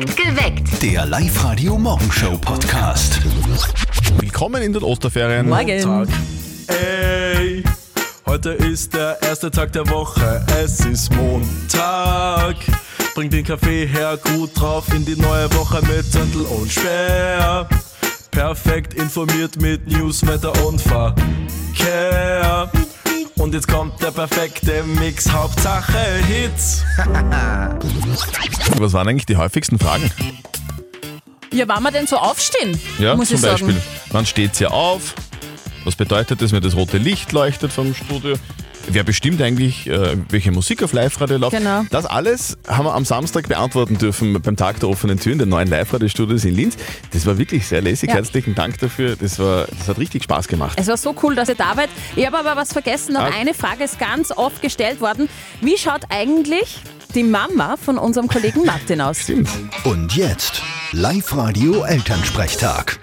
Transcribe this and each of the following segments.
Geweckt. Der Live-Radio-Morgenshow-Podcast. Willkommen in den Osterferien. Montag. Ey, heute ist der erste Tag der Woche. Es ist Montag. Bring den Kaffee her, gut drauf in die neue Woche mit Zettel und Sperr. Perfekt informiert mit News, Wetter und Verkehr. Und jetzt kommt der perfekte Mix, Hauptsache Hits. Was waren eigentlich die häufigsten Fragen? Ja, wann wir denn so aufstehen? Ja, muss zum ich sagen. Beispiel. Wann steht sie auf? Was bedeutet das, wenn das rote Licht leuchtet vom Studio? Wer bestimmt eigentlich, äh, welche Musik auf Live-Radio läuft? Genau. Das alles haben wir am Samstag beantworten dürfen beim Tag der offenen Türen, den neuen Live-Radio-Studios in Linz. Das war wirklich sehr lässig. Ja. Herzlichen Dank dafür. Das, war, das hat richtig Spaß gemacht. Es war so cool, dass ihr da wart. Ich habe aber was vergessen. Noch Ah. eine Frage ist ganz oft gestellt worden. Wie schaut eigentlich die Mama von unserem Kollegen Martin aus? Stimmt. Und jetzt Live-Radio-Elternsprechtag.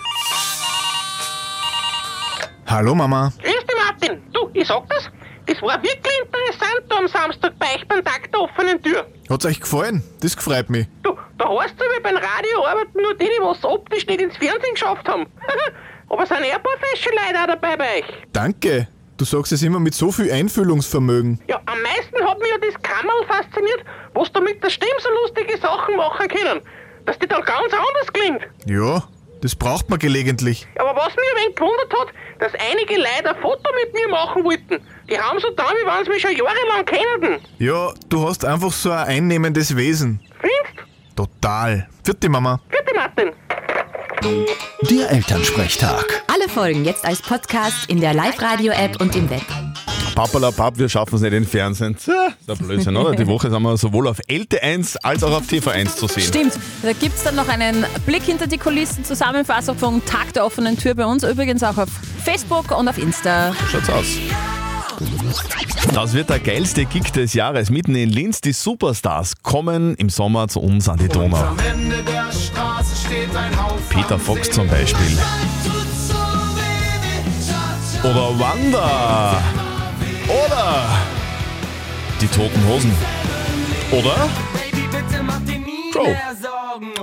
Hallo Mama. Grüß dich, Martin. Du, ich sag das, das war wirklich interessant da am Samstag bei euch beim Tag der offenen Tür. Hat's euch gefallen? Das freut mich. Du, da heißt es, wie beim Radio arbeiten nur die, die was optisch nicht ins Fernsehen geschafft haben. Aber es sind eh ein paar fesche Leute auch dabei bei euch. Danke. Du sagst es immer mit so viel Einfühlungsvermögen. Ja, am meisten hat mich ja das Kammerl fasziniert, was da mit der Stimme so lustige Sachen machen können. Dass die dann ganz anders klingt. Ja, das braucht man gelegentlich. Aber was mich ein wenig gewundert hat, dass einige Leute ein Foto mit mir machen wollten. Die haben so da, wie wenn sie mich schon jahrelang kennen. Ja, du hast einfach so ein einnehmendes Wesen. Findest? Total. Vierte Mama. Bitte, Martin. Der Elternsprechtag. Alle Folgen jetzt als Podcast in der Live-Radio-App und im Web. Pappalapapp, wir schaffen es nicht im Fernsehen. Ein Blödsinn, oder? Die Woche sind wir sowohl auf LT1 als auch auf TV1 zu sehen. Stimmt, da gibt es dann noch einen Blick hinter die Kulissen, Zusammenfassung vom Tag der offenen Tür bei uns, übrigens auch auf Facebook und auf Insta. Schaut's aus. Das wird der geilste Gig des Jahres. Mitten in Linz, die Superstars kommen im Sommer zu uns an die Donau. Peter Fox zum Beispiel. Oder Wanda. Oder die Toten Hosen. Oder Crow.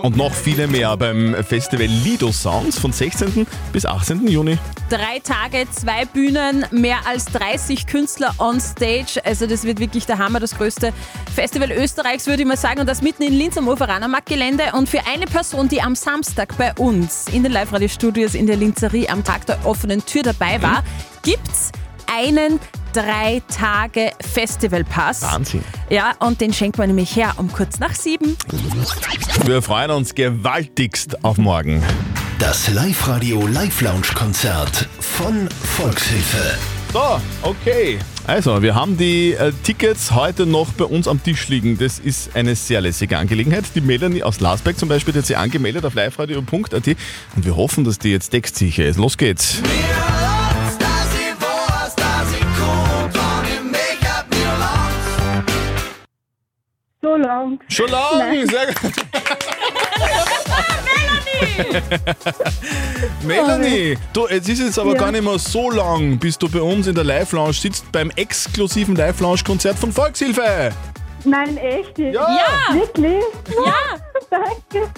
Und noch viele mehr beim Festival Lido Sounds von 16. bis 18. Juni. Drei Tage, zwei Bühnen, mehr als 30 Künstler on Stage. Also das wird wirklich der Hammer, das größte Festival Österreichs, würde ich mal sagen. Und das mitten in Linz am Uferanermarkt-Gelände. Und für eine Person, die am Samstag bei uns in den Live-Radio-Studios in der Linzerie am Tag der offenen Tür dabei war, gibt's einen drei Tage Festivalpass. Wahnsinn. Ja, und den schenkt man nämlich her um kurz nach sieben. Wir freuen uns gewaltigst auf morgen. Das Live-Radio Live-Lounge-Konzert von Volkshilfe. So, okay. Also, wir haben die äh, Tickets heute noch bei uns am Tisch liegen. Das ist eine sehr lässige Angelegenheit. Die Melanie aus Lasberg zum Beispiel die hat sich angemeldet auf liveradio.at und wir hoffen, dass die jetzt textsicher ist. Los geht's. So lang. Schon lang, sehr gut. Melanie, du, jetzt ist es aber Ja. gar nicht mehr so lang, bis du bei uns in der Live-Lounge sitzt beim exklusiven Live-Lounge-Konzert von Volkshilfe. Nein, echt? jetzt? Ja, Wirklich? ja. Danke.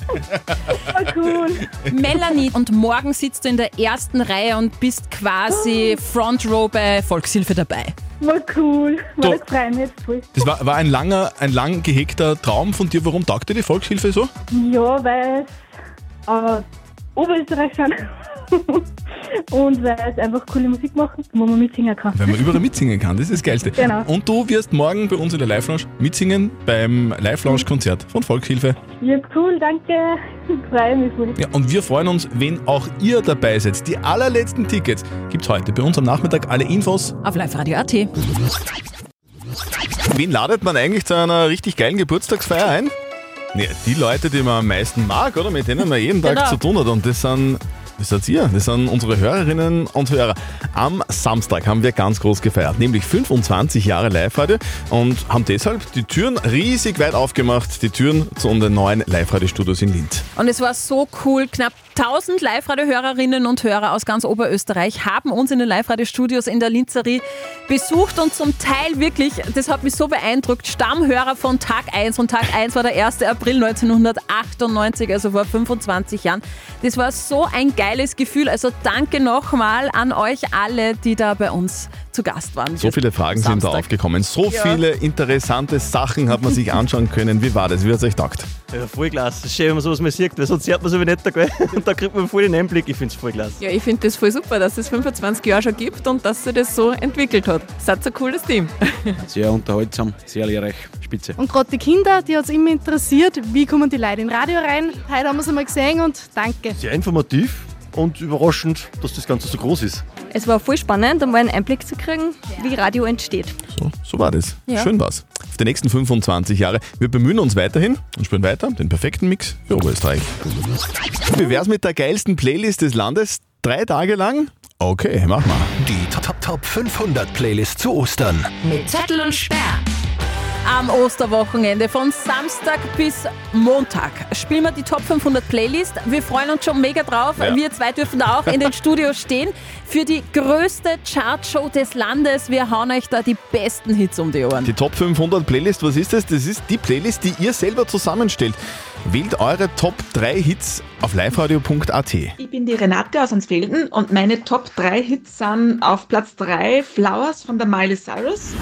Voll cool. Melanie, und morgen sitzt du in der ersten Reihe und bist quasi Front Row bei Volkshilfe dabei. Voll cool. Voll freue mich jetzt voll. Das war, war ein langer, ein lang gehegter Traum von dir. Warum taugt dir die Volkshilfe so? Ja, weil es äh, Oberösterreich sind. Und weil es einfach coole Musik machen, wo man mitsingen kann. Weil man überall mitsingen kann, das ist das Geilste. Genau. Und du wirst morgen bei uns in der Live-Lounge mitsingen beim Live-Lounge-Konzert von Volkshilfe. Ja, cool, danke. Freue mich voll. Ja, und wir freuen uns, wenn auch ihr dabei seid. Die allerletzten Tickets gibt's heute bei uns am Nachmittag. Alle Infos. Auf live-radio.at. Wen ladet man eigentlich zu einer richtig geilen Geburtstagsfeier ein? Ja, die Leute, die man am meisten mag, oder? Mit denen man jeden Tag Genau. zu tun hat. Und das sind, das seid ihr, das sind unsere Hörerinnen und Hörer. Am Samstag haben wir ganz groß gefeiert, nämlich 25 Jahre Live-Radio und haben deshalb die Türen riesig weit aufgemacht, die Türen zu unseren neuen Live-Radio-Studios in Linz. Und es war so cool. Knapp 1000 Live-Radio-Hörerinnen und Hörer aus ganz Oberösterreich haben uns in den Live-Radio-Studios in der Linzerie besucht und zum Teil wirklich, das hat mich so beeindruckt, Stammhörer von Tag 1 und Tag 1 war der 1. April 1998, also vor 25 Jahren. Das war so ein geiles Gefühl. Also danke nochmal an euch alle, die da bei uns zu Gast waren. So viele Fragen sind da aufgekommen. So Ja. viele interessante Sachen hat man sich anschauen können. Wie war das? Wie hat es euch gedacht? Ja, voll klasse. Schön, wenn man sowas mal sieht, weil sonst sieht man so wie nicht, gell? Und da kriegt man voll den Einblick. Ich finde es voll klasse. Ja, ich finde das voll super, dass es 25 Jahre schon gibt und dass sich das so entwickelt hat. Seid ein cooles Team. Sehr unterhaltsam, sehr lehrreich, spitze. Und gerade die Kinder, die hat es immer interessiert, wie kommen die Leute in Radio rein. Heute haben wir es einmal gesehen und danke. Sehr informativ und überraschend, dass das Ganze so groß ist. Es war voll spannend, einmal einen Einblick zu kriegen, wie Radio entsteht. So, so war das. Ja. Schön war's. Auf die nächsten 25 Jahre. Wir bemühen uns weiterhin und spielen weiter den perfekten Mix für Oberösterreich. Wie wär's mit der geilsten Playlist des Landes? Drei Tage lang? Okay, mach mal. Die Top, Top 500 Playlist zu Ostern. Mit Zettel und Sperr. Am Osterwochenende von Samstag bis Montag spielen wir die Top 500 Playlist. Wir freuen uns schon mega drauf. Ja. Wir zwei dürfen da auch in den Studios stehen für die größte Chartshow des Landes. Wir hauen euch da die besten Hits um die Ohren. Die Top 500 Playlist, was ist das? Das ist die Playlist, die ihr selber zusammenstellt. Wählt eure Top 3 Hits auf liveradio.at. Ich bin die Renate aus Ansfelden und meine Top 3 Hits sind auf Platz 3 Flowers von der Miley Cyrus.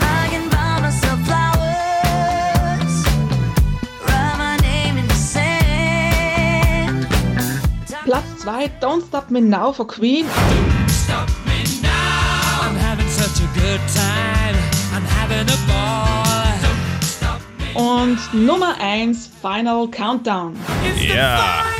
Platz 2 Don't Stop Me Now von Queen. Und Nummer 1 Final Countdown. Ja.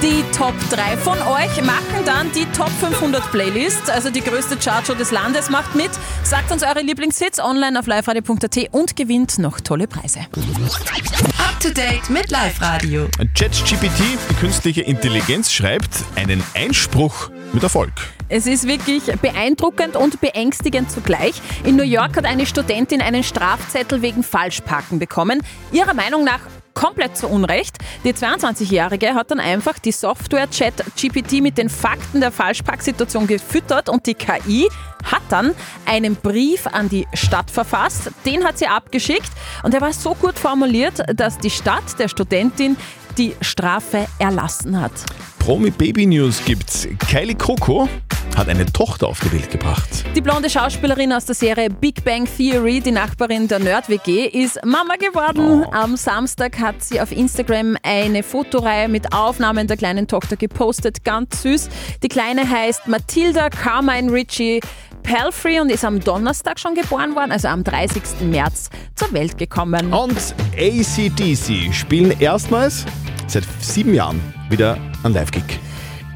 Die Top 3 von euch machen dann die Top 500 Playlist, also die größte Chartshow des Landes. Macht mit, sagt uns eure Lieblingshits online auf liveradio.at und gewinnt noch tolle Preise. Up to date mit Live Radio. ChatGPT, die künstliche Intelligenz, schreibt einen Einspruch mit Erfolg. Es ist wirklich beeindruckend und beängstigend zugleich. In New York hat eine Studentin einen Strafzettel wegen Falschparken bekommen. Ihrer Meinung nach komplett zu Unrecht. Die 22-Jährige hat dann einfach die Software ChatGPT mit den Fakten der Falschparksituation gefüttert und die KI hat dann einen Brief an die Stadt verfasst. Den hat sie abgeschickt und er war so gut formuliert, dass die Stadt der Studentin die Strafe erlassen hat. Promi Baby News gibt's. Kylie Coco hat eine Tochter auf die Welt gebracht. Die blonde Schauspielerin aus der Serie Big Bang Theory, die Nachbarin der Nerd-WG, ist Mama geworden. Am Samstag hat sie auf Instagram eine Fotoreihe mit Aufnahmen der kleinen Tochter gepostet. Ganz süß. Die Kleine heißt Matilda Carmine Ritchie Palfrey und ist am Donnerstag schon geboren worden, also am 30. März zur Welt gekommen. Und ACDC spielen erstmals seit sieben Jahren wieder ein Live-Gig.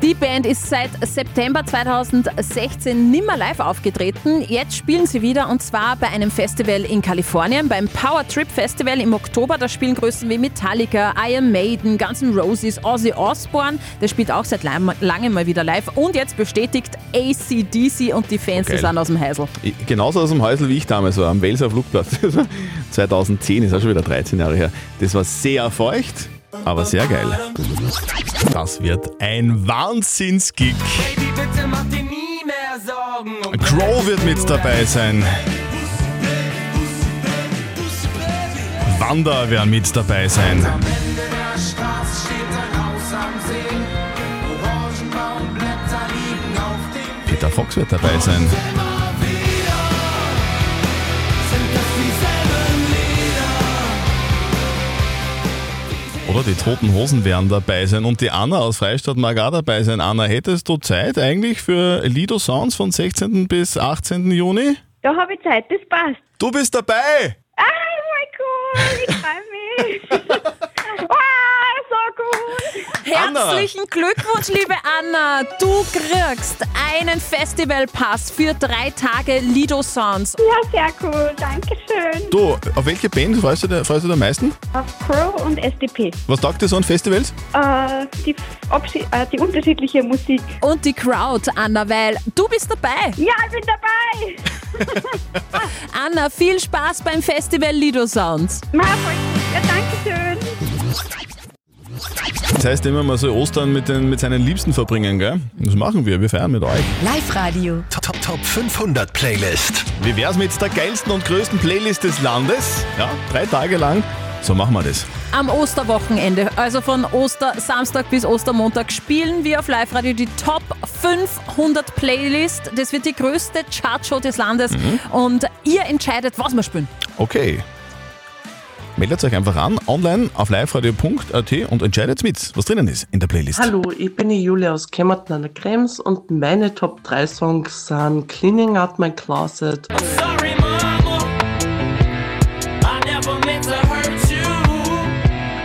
Die Band ist seit September 2016 nimmer live aufgetreten. Jetzt spielen sie wieder und zwar bei einem Festival in Kalifornien, beim Power Trip Festival im Oktober. Da spielen Größen wie Metallica, Iron Maiden, Guns N' Roses, Ozzy Osbourne. Der spielt auch seit lang- langem mal wieder live. Und jetzt bestätigt ACDC und die Fans Geil. die sind aus dem Heisel. Ich- Genauso aus dem Häusl wie ich damals war, am Welser Flugplatz. 2010 ist auch schon wieder 13 Jahre her. Das war sehr feucht, aber sehr geil. Das wird ein Wahnsinnsgig. Crow wird mit dabei sein. Wanda werden mit dabei sein. Peter Fox wird dabei sein. Oder die Toten Hosen werden dabei sein und die Anna aus Freistadt mag auch dabei sein. Anna, hättest du Zeit eigentlich für Lido Sounds von 16. bis 18. Juni? Da habe ich Zeit, das passt. Du bist dabei! Ah, voll cool, ich freue mich. ah, cool. Herzlichen Glückwunsch, liebe Anna. Du kriegst einen Festivalpass für drei Tage Lido Sounds. Ja, sehr cool, danke schön. Du, auf welche Band freust du, dir- freust du dich am meisten? Auf Crow und SDP. Was taugt dir so an Festivals? Äh, die, äh, die unterschiedliche Musik. Und die Crowd, Anna, weil du bist dabei. Ja, ich bin dabei. Anna, viel Spaß beim Festival Lido Sounds. Voll. Ja, danke schön. Das heißt immer, man soll Ostern mit, den, mit seinen Liebsten verbringen, gell? Das machen wir, wir feiern mit euch. Live-Radio. Top, Top, Top 500 Playlist. Wie wär's mit der geilsten und größten Playlist des Landes? Ja, drei Tage lang. So machen wir das. Am Osterwochenende, also von Ostersamstag bis Ostermontag, spielen wir auf Live-Radio die Top 500 Playlist. Das wird die größte Chartshow des Landes und ihr entscheidet, was wir spielen. Okay. Meldet euch einfach an, online auf liveradio.at und entscheidet mit, was drinnen ist in der Playlist. Hallo, ich bin die Julia aus Kemmerton an der Krems und meine Top 3 Songs sind Cleaning Out My Closet,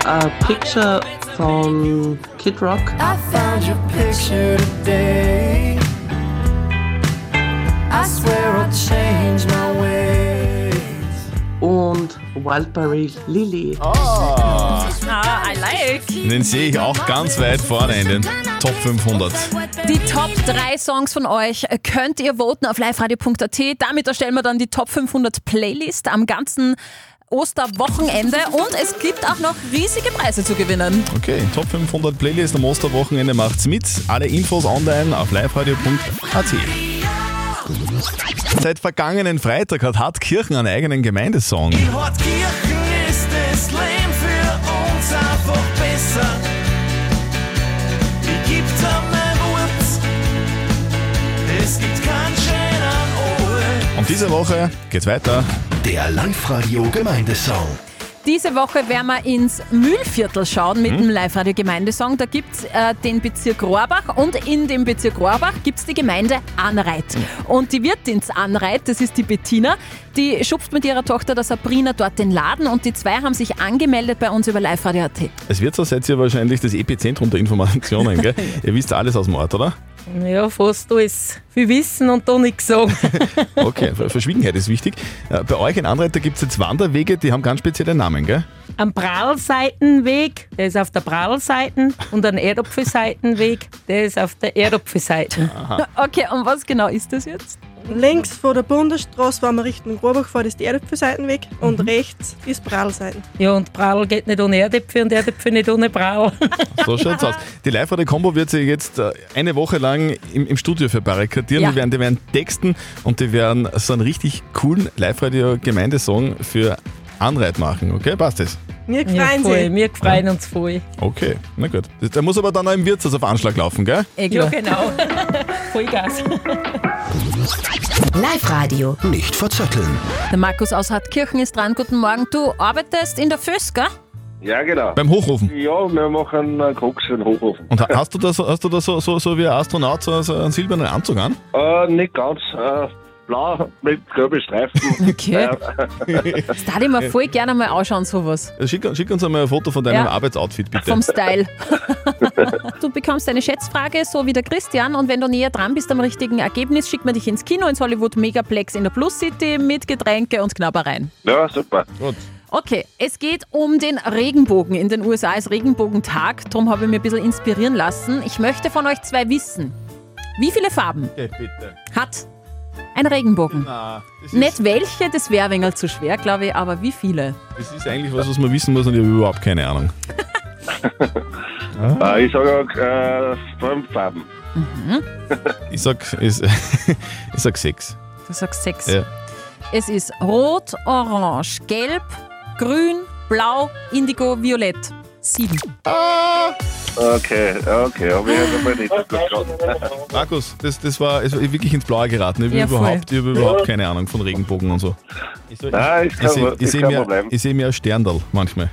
A Picture von Kid Rock I found your picture today. I swear I'll change my ways. Und Wildberry Lily. Ah, I like. Den sehe ich auch ganz weit vorne in den Top 500. Die Top 3 Songs von euch könnt ihr voten auf liveradio.at. Damit erstellen wir dann die Top 500 Playlist am ganzen Osterwochenende und es gibt auch noch riesige Preise zu gewinnen. Okay, Top 500 Playlist am Osterwochenende macht's mit. Alle Infos online auf liveradio.at. Seit vergangenen Freitag hat Hartkirchen einen eigenen Gemeindesong. In Hortkirchen ist das Leben für uns einfach besser. Ich geb dir mein Wort. Es gibt keinen schönen Ort. Und diese Woche geht's weiter. Der Live-Radio Gemeindesong. Diese Woche werden wir ins Mühlviertel schauen mit dem Live-Radio Gemeindesong. Da gibt es äh, den Bezirk Rohrbach und in dem Bezirk Rohrbach gibt es die Gemeinde Anreit. Und die Wirtin Anreit, das ist die Bettina, die schubst mit ihrer Tochter der Sabrina dort den Laden und die zwei haben sich angemeldet bei uns über Live-Radio.at. Es wird so, seid ihr wahrscheinlich das Epizentrum der Informationen, gell? ihr wisst alles aus dem Ort, oder? Ja, fast alles. Viel wissen und da nichts sagen. Okay, Ver- Verschwiegenheit ist wichtig. Äh, Bei euch in Anreiter gibt es jetzt Wanderwege, die haben ganz spezielle Namen, gell? Am Prallseitenweg, der ist auf der Prallseiten und ein Erdopfelseitenweg, der ist auf der Erdopfelseiten. Okay, und was genau ist das jetzt? Links vor der Bundesstraße, wenn man Richtung Rohrbach fährt, ist die Erdäpfelseitenweg und rechts ist Prallseiten. Ja, und Prall geht nicht ohne Erdäpfel und Erdäpfel nicht ohne Prall. So schaut's aus. Die live radio kombo wird sich jetzt äh, eine Woche lang im, im Studio verbarrikadieren. Ja. Die, werden, die werden texten und die werden so einen richtig coolen Live-Radio-Gemeindesong für Anreit machen. Okay, passt das? Wir Ja, freuen voll, sich. wir freuen uns voll. Okay, na gut. Der muss aber dann auch im Wirtshaus auf Anschlag laufen, gell? Eh Ja, genau. Vollgas. Live-Radio. Nicht verzetteln. Der Markus aus Hartkirchen ist dran. Guten Morgen. Du arbeitest in der Föst, gell? Ja, genau. Beim Hochofen. Ja, wir machen einen Koks für den Hochofen. Und ha- hast du da so, hast du da so, so, so wie ein Astronaut so, so einen silbernen Anzug an? Äh, nicht ganz. Äh, blau mit gelben Streifen. Okay. Das darf ich mir voll gerne mal anschauen, sowas. Schick, schick uns einmal ein Foto von deinem Ja. Arbeitsoutfit, bitte. Vom Style. du bekommst eine Schätzfrage, so wie der Christian. Und wenn du näher dran bist am richtigen Ergebnis, schickt man dich ins Kino, ins Hollywood Megaplex in der Plus City mit Getränke und Knabbereien. ja, super. Gut. Okay, es geht um den Regenbogen. In den USA ist Regenbogentag, darum habe ich mir ein bisschen inspirieren lassen. Ich möchte von euch zwei wissen, wie viele Farben Okay, bitte. hat ein Regenbogen? Ist, Nicht welche, das wäre ein wenig zu schwer, glaube ich, aber wie viele? das ist eigentlich was, was man wissen muss und ich habe überhaupt keine Ahnung. Äh, ich sage äh, fünf Farben. Ich sag, ich, ich sag sechs. Du sagst sechs. Ja. Es ist rot, orange, gelb, grün, blau, indigo, violett. Sieben. Okay, okay, aber ich habe mal nicht so gut geraten. Markus, das, das war, es war wirklich ins Blaue geraten. Ich habe Ja, voll. überhaupt, ich hab überhaupt keine Ahnung von Regenbogen und so. Ich, so, Nein, ist ich kein, sehe kein mir, ich seh mir ein Sterndal manchmal.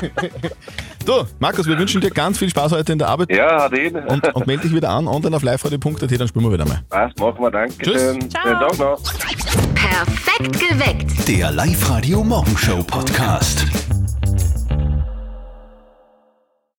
du, Markus, wir wünschen dir ganz viel Spaß heute in der Arbeit Ja, hat ihn. und, und melde dich wieder an online auf liveradio.at, dann spielen wir wieder mal. Passt, machen wir. Dankeschön. Tschüss. Schönen Tag noch. Perfekt geweckt. Der Live-Radio Morgenshow Podcast.